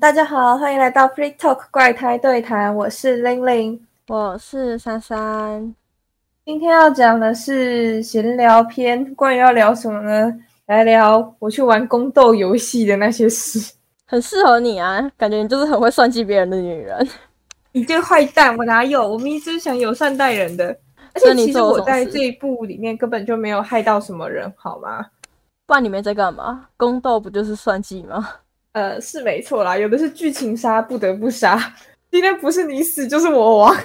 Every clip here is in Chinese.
大家好，欢迎来到 Free Talk 怪胎对谈，我是玲玲，我是珊珊。今天要讲的是闲聊篇，关于要聊什么呢？来聊我去玩宫斗游戏的那些事，很适合你啊，感觉你就是很会算计别人的女人。你这个坏蛋，我哪有？我明明就是想友善待人的，而且其实我在这一部里面根本就没有害到什么人，好吗？不然你们在干嘛？宫斗不就是算计吗？呃，是没错啦，有的是剧情杀，不得不杀。今天不是你死就是我亡，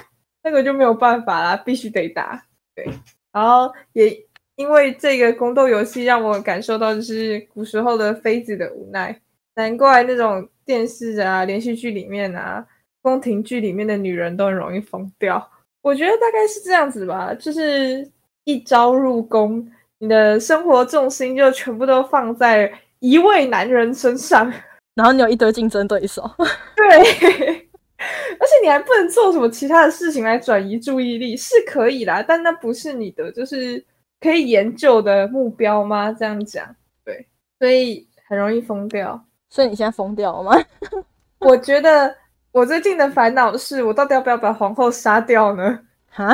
那个就没有办法啦，必须得打。对，然后也因为这个宫斗游戏，让我感受到就是古时候的妃子的无奈。难怪那种电视啊、连续剧里面啊、宫廷剧里面的女人都很容易疯掉。我觉得大概是这样子吧，就是一朝入宫。你的生活重心就全部都放在一位男人身上，然后你有一堆竞争对手，对，而且你还不能做什么其他的事情来转移注意力，是可以啦，但那不是你的，就是可以研究的目标吗？这样讲，对，所以很容易疯掉。所以你现在疯掉了吗？我觉得我最近的烦恼是我到底要不要把皇后杀掉呢？哈？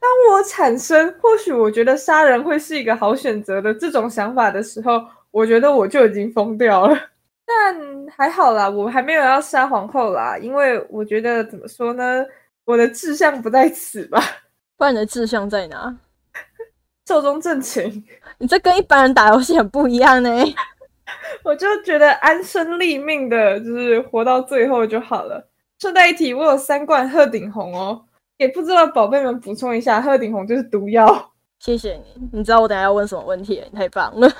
当我产生或许我觉得杀人会是一个好选择的这种想法的时候，我觉得我就已经疯掉了。但还好啦，我还没有要杀皇后啦，因为我觉得怎么说呢，我的志向不在此吧。不然你的志向在哪？寿终正寝。你这跟一般人打游戏很不一样呢。我就觉得安身立命的，就是活到最后就好了。顺带一提，我有三罐鹤顶红哦。也不知道宝贝们补充一下，鹤顶红就是毒药。谢谢你，你知道我等下要问什么问题？你太棒了！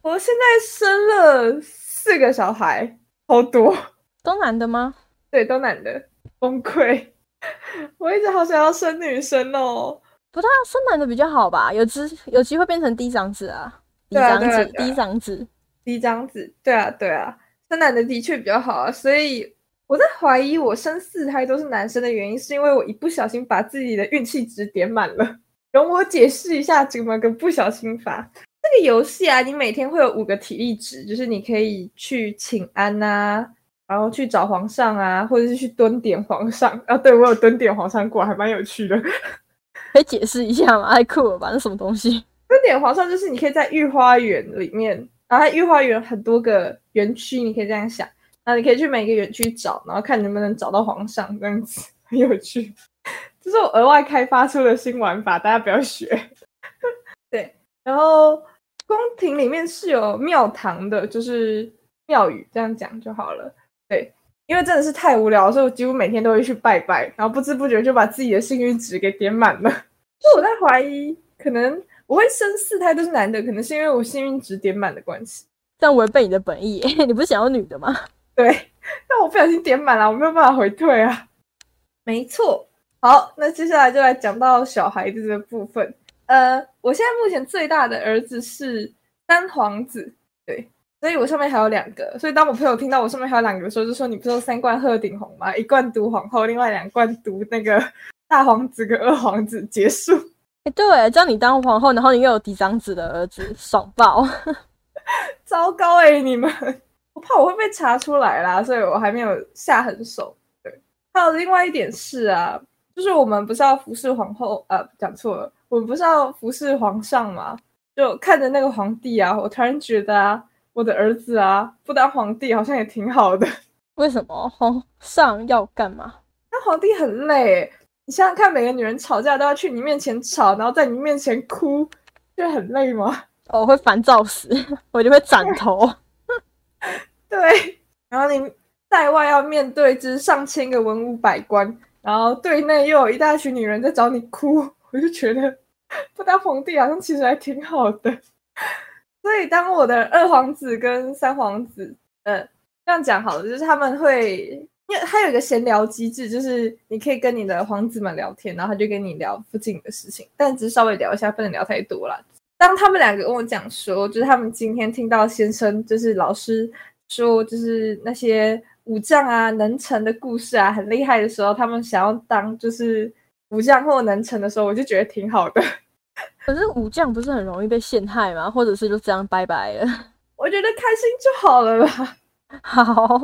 我现在生了四个小孩，好多，都男的吗？对，都男的，崩溃。我一直好想要生女生哦，不，但生男的比较好吧？有机有机会变成嫡长子啊，嫡长子，嫡长子，嫡长子，对啊，对啊，生男的的确比较好啊，所以。我在怀疑我生四胎都是男生的原因，是因为我一不小心把自己的运气值点满了。容我解释一下怎么个不小心法。这个游戏啊，你每天会有五个体力值，就是你可以去请安呐，然后去找皇上啊，或者是去蹲点皇上啊。对我有蹲点皇上过，还蛮有趣的。可以解释一下吗？太酷了吧？那什么东西？蹲点皇上就是你可以在御花园里面，然后御花园很多个园区，你可以这样想。那你可以去每个园区找，然后看能不能找到皇上，这样子很有趣。这是我额外开发出的新玩法，大家不要学。对，然后宫廷里面是有庙堂的，就是庙宇，这样讲就好了。对，因为真的是太无聊，所以我几乎每天都会去拜拜，然后不知不觉就把自己的幸运值给点满了。就我在怀疑，可能我会生四胎都是男的，可能是因为我幸运值点满的关系。这样违背你的本意，你不是想要女的吗？对，但我不小心点满了，我没有办法回退啊。没错，好，那接下来就来讲到小孩子的部分。呃，我现在目前最大的儿子是三皇子，对，所以我上面还有两个。所以当我朋友听到我上面还有两个的时候，就说：“你不是三冠鹤顶红吗？一冠毒皇后，另外两冠毒那个大皇子跟二皇子。”结束。哎，对，叫你当皇后，然后你又有嫡长子的儿子，爽爆！糟糕哎，你们。我怕我会被查出来啦，所以我还没有下狠手。对，还有另外一点是啊，就是我们不是要服侍皇后，呃，讲错了，我们不是要服侍皇上吗？就看着那个皇帝啊，我突然觉得啊，我的儿子啊，不当皇帝好像也挺好的。为什么皇上要干嘛？当皇帝很累，你想想看，每个女人吵架都要去你面前吵，然后在你面前哭，就很累吗？我会烦躁死，我就会斩头。对，然后你在外要面对之上千个文武百官，然后对内又有一大群女人在找你哭，我就觉得不当皇帝好像其实还挺好的。所以当我的二皇子跟三皇子，呃，这样讲好了，就是他们会，因为他有一个闲聊机制，就是你可以跟你的皇子们聊天，然后他就跟你聊附近的事情，但只是稍微聊一下，不能聊太多了。当他们两个跟我讲说，就是他们今天听到先生，就是老师。说就是那些武将啊、能臣的故事啊，很厉害的时候，他们想要当就是武将或能臣的时候，我就觉得挺好的。可是武将不是很容易被陷害吗？或者是就这样拜拜了？我觉得开心就好了吧。好，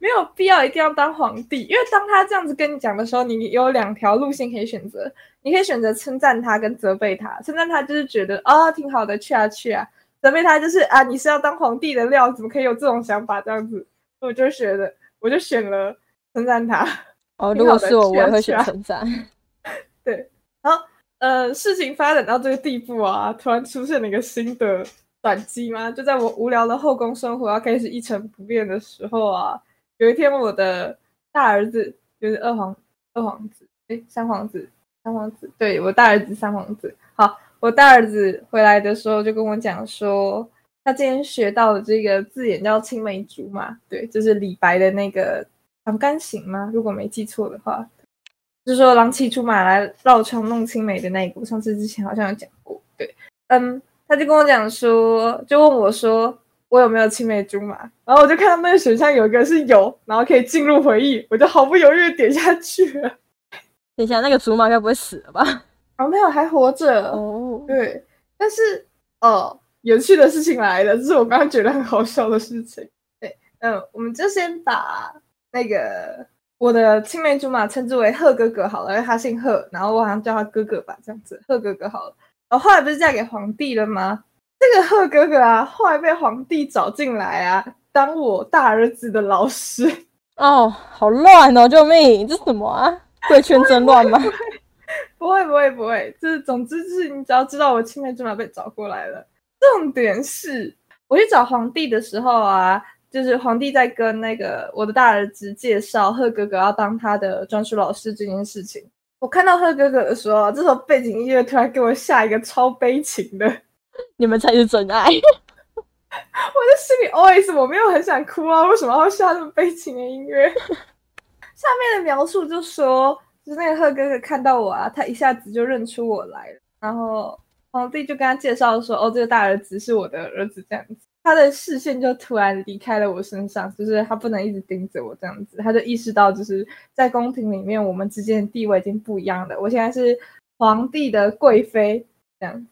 没有必要一定要当皇帝，因为当他这样子跟你讲的时候，你有两条路线可以选择，你可以选择称赞他跟责备他。称赞他就是觉得啊挺好的，去啊去啊；责备他就是啊你是要当皇帝的料，怎么可以有这种想法这样子？我就选了，我就选了称赞他。哦，如果是我，我也会选称赞。对，然后呃，事情发展到这个地步啊，突然出现了一个新的。转机吗？就在我无聊的后宫生活要开始一成不变的时候啊，有一天我的大儿子就是二皇二皇子，哎，三皇子，三皇子，对我大儿子三皇子。好，我大儿子回来的时候就跟我讲说，他今天学到的这个字眼叫青梅竹马，对，就是李白的那个《长干行》吗？如果没记错的话，就是说郎骑竹马来绕床弄青梅的那一股，上次之前好像有讲过，对，嗯。他就跟我讲说，就问我说，我有没有青梅竹马？然后我就看到那个选项有一个是有，然后可以进入回忆，我就毫不犹豫点下去了。等一下，那个竹马该不会死了吧？哦，没有，还活着。哦，对，但是哦，有趣的事情来了，这是我刚刚觉得很好笑的事情。对，嗯，我们就先把那个我的青梅竹马称之为贺哥哥好了，因为他姓贺，然后我好像叫他哥哥吧，这样子，贺哥哥好了。然后后来不是嫁给皇帝了吗？这个贺哥哥啊，后来被皇帝找进来啊，当我大儿子的老师。哦，好乱哦！救命，这什么啊？贵圈真乱吗？不会，不会，不会。就是，总之就是，你只要知道我青梅竹马被找过来了。重点是，我去找皇帝的时候啊，就是皇帝在跟那个我的大儿子介绍贺哥哥要当他的专属老师这件事情。我看到贺哥哥的时候，这首背景音乐突然给我下一个超悲情的，你们才是真爱。我的心里 always 我没有很想哭啊，为什么要下这么悲情的音乐？下面的描述就说，就是那个贺哥哥看到我啊，他一下子就认出我来了，然后皇帝就跟他介绍说，哦，这个大儿子是我的儿子，这样子。他的视线就突然离开了我身上，就是他不能一直盯着我这样子，他就意识到，就是在宫廷里面，我们之间的地位已经不一样了。我现在是皇帝的贵妃，这样子。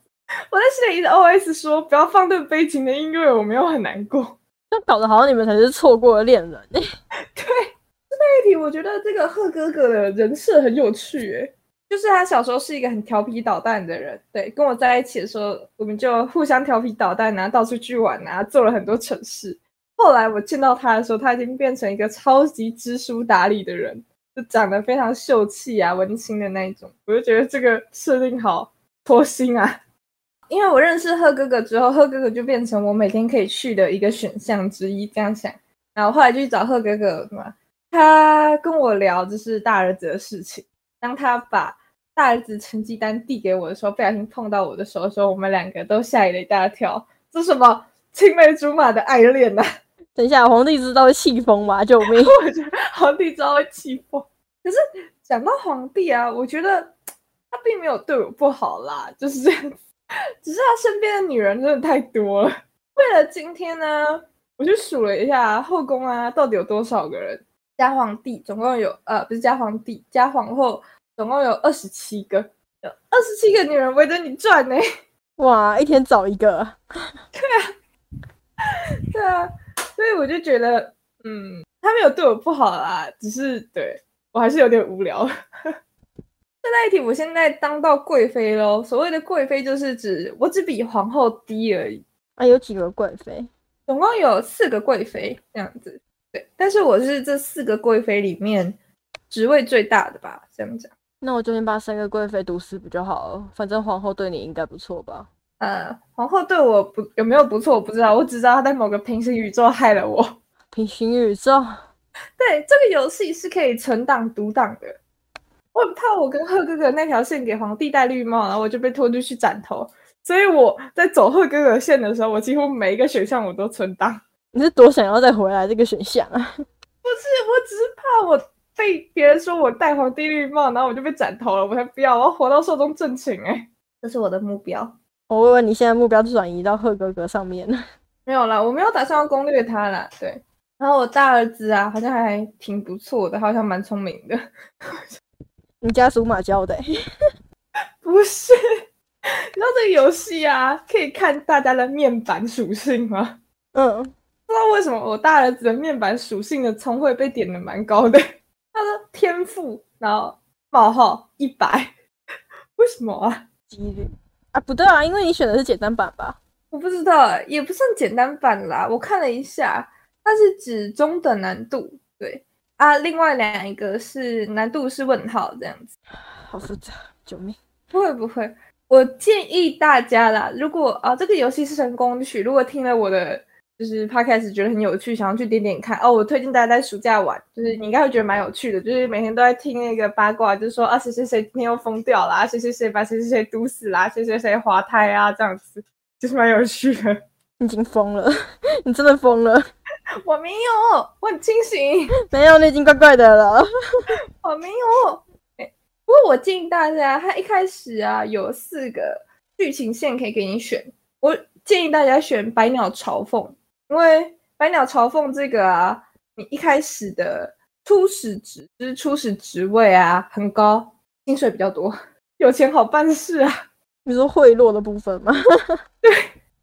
我在心里一直 OS 说，不要放这悲情的音乐，我没有很难过。就搞得好像你们才是错过了恋人。对，这那一题，我觉得这个贺哥哥的人设很有趣，诶。就是他小时候是一个很调皮捣蛋的人，对，跟我在一起的时候，我们就互相调皮捣蛋啊，到处去玩啊，做了很多蠢事。后来我见到他的时候，他已经变成一个超级知书达理的人，就长得非常秀气啊，文青的那一种。我就觉得这个设定好脱心啊！因为我认识贺哥哥之后，贺哥哥就变成我每天可以去的一个选项之一，这样想。然后后来就去找贺哥哥嘛，他跟我聊就是大儿子的事情，当他把。大儿子成绩单递给我的时候，不小心碰到我的手的时候，我们两个都吓了一大跳。这什么青梅竹马的爱恋呐？等一下，皇帝知道会气疯吗？救命！我觉得皇帝知道会气疯。可是讲到皇帝啊，我觉得他并没有对我不好啦，就是这样子。只是他身边的女人真的太多了。为了今天呢，我就数了一下后宫啊，到底有多少个人？加皇帝总共有呃，不是加皇帝，加皇后。总共有二十七个，有二十七个女人围着你转呢。哇，一天找一个。对啊，对啊，所以我就觉得，嗯，他没有对我不好啦，只是对我还是有点无聊。现在一题，我现在当到贵妃喽。所谓的贵妃，就是指我只比皇后低而已。啊，有几个贵妃？总共有四个贵妃这样子。对，但是我是这四个贵妃里面职位最大的吧？这样讲。那我就先把三个贵妃毒死不就好了？反正皇后对你应该不错吧？呃，皇后对我不有没有不错，我不知道。我只知道她在某个平行宇宙害了我。平行宇宙？对，这个游戏是可以存档读档的。我很怕我跟贺哥哥那条线给皇帝戴绿帽，然后我就被拖出去斩头。所以我在走贺哥哥线的时候，我几乎每一个选项我都存档。你是多想要再回来这个选项啊？不是，我只是怕我。被别人说我戴皇帝绿帽，然后我就被斩头了。我才不要，我要活到寿终正寝哎，这是我的目标。我问问你现在目标转移到贺哥哥上面了？没有啦，我没有打算要攻略他啦。对，然后我大儿子啊，好像还挺不错的，好像蛮聪明的。你家属马教的？不是，你知道这个游戏啊，可以看大家的面板属性吗？嗯。不知道为什么我大儿子的面板属性的聪慧被点的蛮高的。天赋，然后冒号一百，为什么啊？几率啊，不对啊，因为你选的是简单版吧？我不知道，也不算简单版啦。我看了一下，它是指中等难度，对啊。另外两个是难度是问号这样子，好复杂，救命！不会不会，我建议大家啦，如果啊这个游戏是成功曲，如果听了我的就是他开始觉得很有趣，想要去点点看哦，我推荐大家在暑假玩，就是你应该会觉得蛮有趣的，就是每天都在听那个八卦，就是说啊谁谁谁今天又疯掉啦，谁谁谁把谁谁谁毒死啦，谁谁谁滑胎啊这样子。就是蛮有趣的，你已经疯了，你真的疯了。我没有，我很清醒。没有，你已经怪怪的了。我没有。不过我建议大家，它一开始啊有四个剧情线可以给你选。我建议大家选百鸟朝凤，因为百鸟朝凤这个啊，你一开始的初始职就是初始职位啊很高，薪水比较多，有钱好办事啊。你说贿赂的部分吗？对，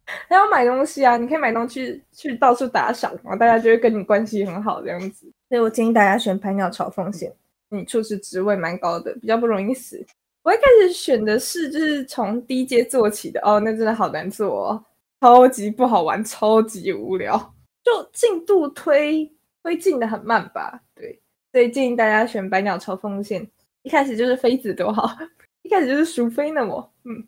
还要买东西啊！你可以买东西去到处打赏，然后大家就会跟你关系很好这样子。所以我建议大家选百鸟朝凤险，你初始职位蛮高的，比较不容易死。我一开始选的是就是从低阶做起的哦，那真的好难做，哦，超级不好玩，超级无聊，就进度推推进的很慢吧？对，所以建议大家选百鸟朝凤线，一开始就是妃子多好。一开始就是淑妃呢，我嗯，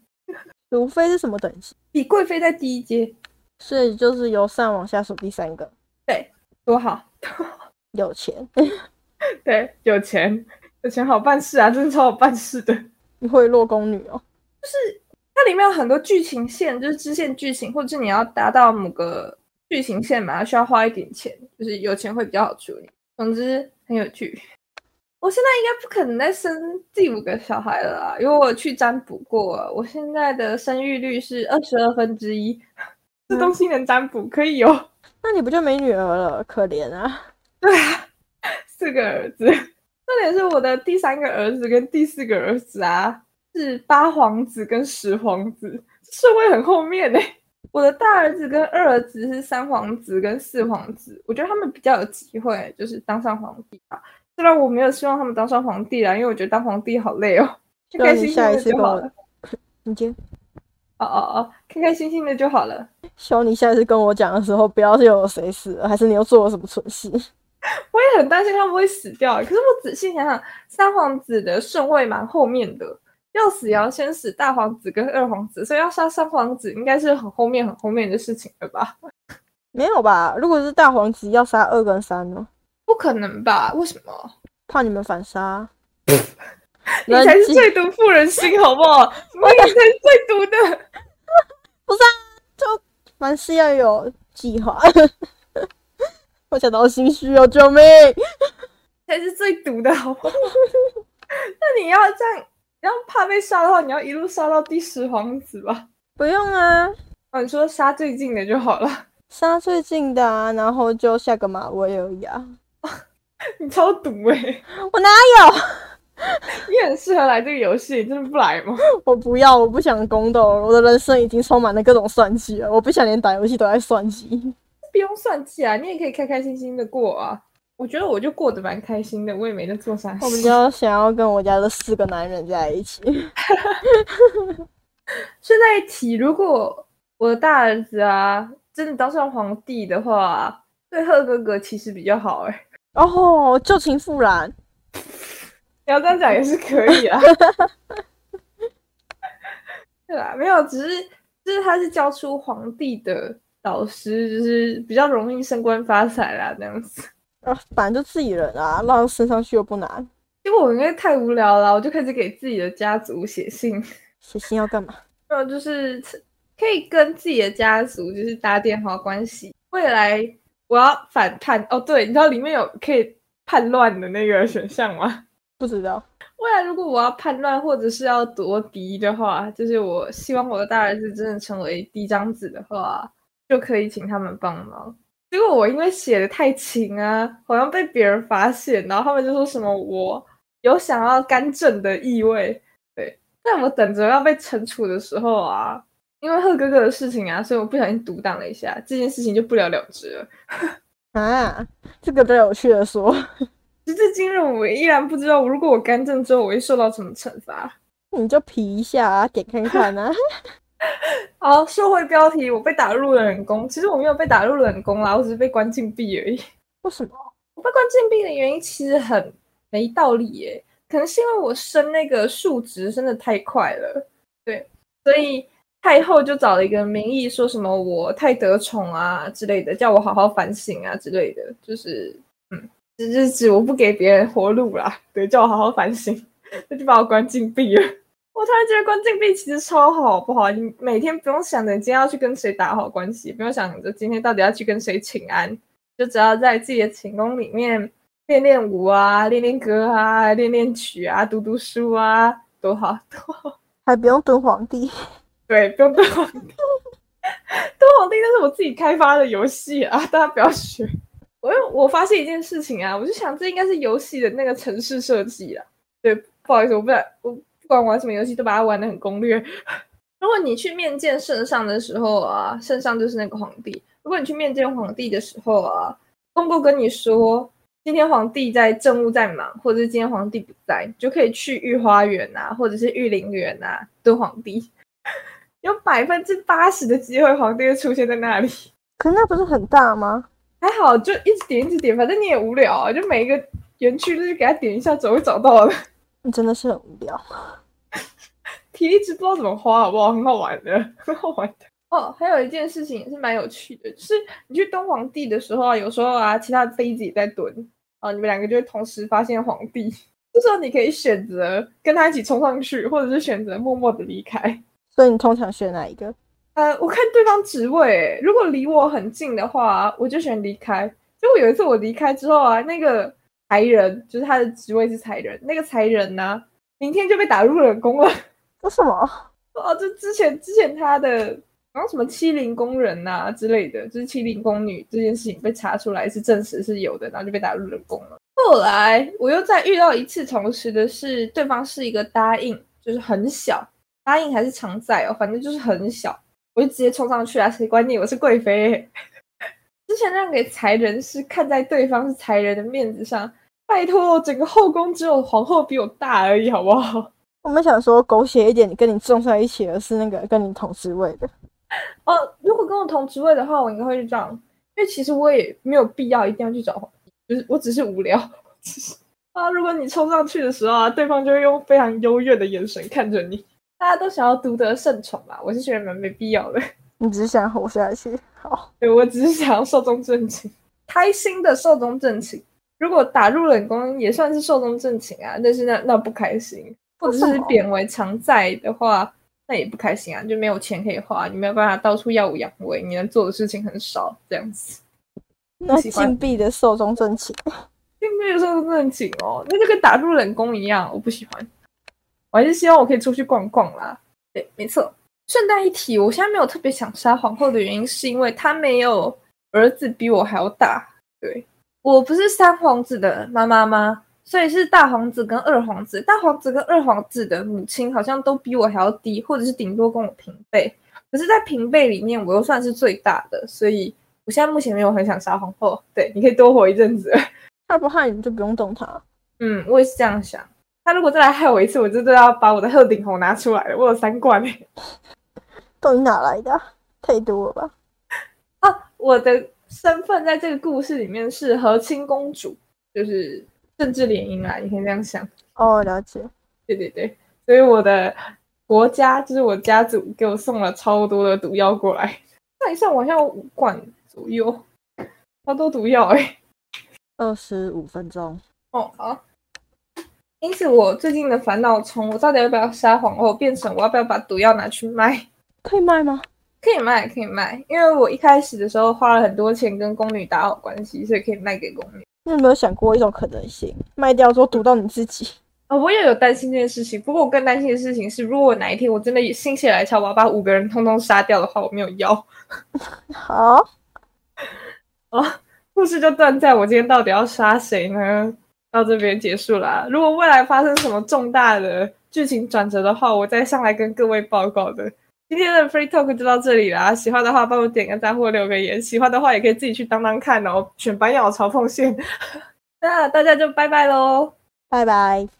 淑妃是什么等级？比贵妃在低一阶，所以就是由上往下数第三个。对，多好，有钱，对，有钱，有钱好办事啊，真的超好办事的。你会落宫女哦，就是它里面有很多剧情线，就是支线剧情，或者是你要达到某个剧情线嘛，需要花一点钱，就是有钱会比较好处理。总之很有趣。我现在应该不可能再生第五个小孩了啦，因为我去占卜过，我现在的生育率是二十二分之一。这东西能占卜可以有？那你不就没女儿了？可怜啊！对啊，四个儿子，重点是我的第三个儿子跟第四个儿子啊，是八皇子跟十皇子，顺位很后面呢。我的大儿子跟二儿子是三皇子跟四皇子，我觉得他们比较有机会，就是当上皇帝啊。虽然我没有希望他们当上皇帝啦，因为我觉得当皇帝好累哦。开开心心的就好了。你接。哦哦哦，开开心心的就好了。希望你下次跟我讲的时候，不要是有谁死了，还是你又做了什么蠢事。我也很担心他们会死掉。可是我仔细想想，三皇子的顺位蛮后面的，要死也要先死大皇子跟二皇子，所以要杀三皇子应该是很后面很后面的事情了吧？没有吧？如果是大皇子，要杀二跟三呢？不可能吧？为什么？怕你们反杀？你才是最毒妇人心，好不好？你才是最毒的。不是啊，就凡事要有计划。我想到心虚哦，救命！才是最毒的，好不好？那你要这样，你要怕被杀的话，你要一路杀到第十皇子吧？不用啊，哦，你说杀最近的就好了。杀最近的，啊，然后就下个马威而已啊。你超毒哎！我哪有？你很适合来这个游戏，真的不来吗？我不要，我不想宫斗，我的人生已经充满了各种算计了，我不想连打游戏都在算计。不用算计啊，你也可以开开心心的过啊。我觉得我就过得蛮开心的，我也没在做啥。我比较想要跟我家的四个男人在一起。顺带一提，如果我的大儿子啊真的当上皇帝的话，对贺哥哥其实比较好哎。哦，旧情复燃，你要这样讲也是可以啊。对啦，没有，只是就是他是教出皇帝的导师，就是比较容易升官发财啦，这样子。啊，反正就自己人啊，让升上去又不难。因为我应该太无聊了，我就开始给自己的家族写信。写信要干嘛？有，就是可以跟自己的家族就是搭电话关系，未来。我要反叛哦，对，你知道里面有可以叛乱的那个选项吗？不知道。未来如果我要叛乱或者是要夺嫡的话，就是我希望我的大儿子真的成为嫡长子的话，就可以请他们帮忙。结果我因为写的太勤啊，好像被别人发现，然后他们就说什么我有想要干政的意味。对，在我等着要被惩处的时候啊，因为贺哥哥的事情啊，所以我不小心独挡了一下，这件事情就不了了之了。啊，这个都有趣的说。时至今日，我依然不知道，如果我干政之后，我会受到什么惩罚。你就皮一下啊，点看看啊。好，社会标题，我被打入了冷宫。其实我没有被打入冷宫啦，我只是被关禁闭而已。为什么？我被关禁闭的原因其实很没道理耶，可能是因为我升那个数值升的太快了，对，所以太后就找了一个名义，说什么我太得宠啊之类的，叫我好好反省啊之类的，就是嗯，就是指我不给别人活路啦，对，叫我好好反省，那就把我关禁闭了。我突然觉得关禁闭其实超好，不好？你每天不用想着你今天要去跟谁打好关系，不用想着今天到底要去跟谁请安。就只要在自己的寝宫里面练练舞啊，练练歌啊，练练曲啊，读读书啊，多好多好，还不用蹲皇帝。对，不用蹲皇帝。蹲皇帝那是我自己开发的游戏啊，大家不要学。我我发现一件事情啊，我就想这应该是游戏的那个城市设计啊。对，不好意思，我不我不管玩什么游戏都把它玩的很攻略。如果你去面见圣上的时候啊，圣上就是那个皇帝。如果你去面见皇帝的时候啊，公公跟你说今天皇帝在政务在忙，或者是今天皇帝不在，你就可以去御花园啊，或者是御林园啊蹲皇帝，有百分之八十的机会皇帝会出现在那里。可那不是很大吗？还好，就一直点一直点，反正你也无聊啊，就每一个园区就是给他点一下，总会找到的。你真的是很无聊，体力值不知道怎么花，好不好？很好玩的，很好玩的。哦，还有一件事情也是蛮有趣的，就是你去蹲皇帝的时候啊，有时候啊，其他的妃子也在蹲，啊，你们两个就会同时发现皇帝。这时候你可以选择跟他一起冲上去，或者是选择默默的离开。所以你通常选哪一个？呃，我看对方职位，如果离我很近的话，我就选离开。结果有一次我离开之后啊，那个才人，就是他的职位是才人，那个才人呢，明天就被打入冷宫了。为什么？哦，就之前之前他的。然后什么欺凌宫人呐之类的，就是欺凌宫女这件事情被查出来是证实是有的，然后就被打入冷宫了。后来我又再遇到一次，同时的是对方是一个答应，就是很小答应还是常在哦，反正就是很小，我就直接冲上去啊，谁管你？我是贵妃。之前让给才人是看在对方是才人的面子上，拜托，整个后宫只有皇后比我大而已，好不好？我们想说狗血一点，跟你撞在一起的是那个跟你同职位的。哦，如果跟我同职位的话，我应该会去这样，因为其实我也没有必要一定要去找皇帝，就是我只是无聊。啊，如果你冲上去的时候啊，对方就会用非常优越的眼神看着你。大家都想要独得圣宠嘛，我是觉得蛮没必要的。你只是想活下去，好，对我只是想要寿终正寝，开心的寿终正寝。如果打入冷宫也算是寿终正寝啊，但是那那不开心，或者是贬为常在的话。那也不开心啊，就没有钱可以花，你没有办法到处耀武扬威，你能做的事情很少，这样子。那禁闭的寿终正寝，禁闭的寿终正寝哦，那就跟打入冷宫一样，我不喜欢。我还是希望我可以出去逛逛啦。对，没错。顺带一提，我现在没有特别想杀皇后的原因，是因为她没有儿子比我还要大。对我不是三皇子的妈妈吗？所以是大皇子跟二皇子，大皇子跟二皇子的母亲好像都比我还要低，或者是顶多跟我平辈。可是，在平辈里面，我又算是最大的，所以我现在目前没有很想杀皇后。对，你可以多活一阵子。他不害你就不用动他。嗯，我也是这样想。他如果再来害我一次，我就都要把我的鹤顶红拿出来了。我有三罐诶。到底哪来的？太多了吧？啊，我的身份在这个故事里面是和亲公主，就是。政治联姻啊，你可以这样想哦。了解，对对对，所以我的国家就是我家族给我送了超多的毒药过来，算一算，我像五罐左右，超多毒药哎。二十五分钟哦，好。因此，我最近的烦恼从我到底要不要杀皇后，变成我要不要把毒药拿去卖？可以卖吗？可以卖，可以卖，因为我一开始的时候花了很多钱跟宫女打好关系，所以可以卖给宫女。你有没有想过一种可能性，卖掉之后毒到你自己？啊，我也有担心这件事情。不过我更担心的事情是，如果哪一天我真的心血来潮，我要把五个人通通杀掉的话，我没有腰。好，啊，故事就断在我今天到底要杀谁呢？到这边结束啦。如果未来发生什么重大的剧情转折的话，我再上来跟各位报告的。今天的 Free Talk 就到这里啦，喜欢的话帮我点个赞或留个言，喜欢的话也可以自己去当当看哦，选白鸟朝奉献。那大家就拜拜喽。拜拜。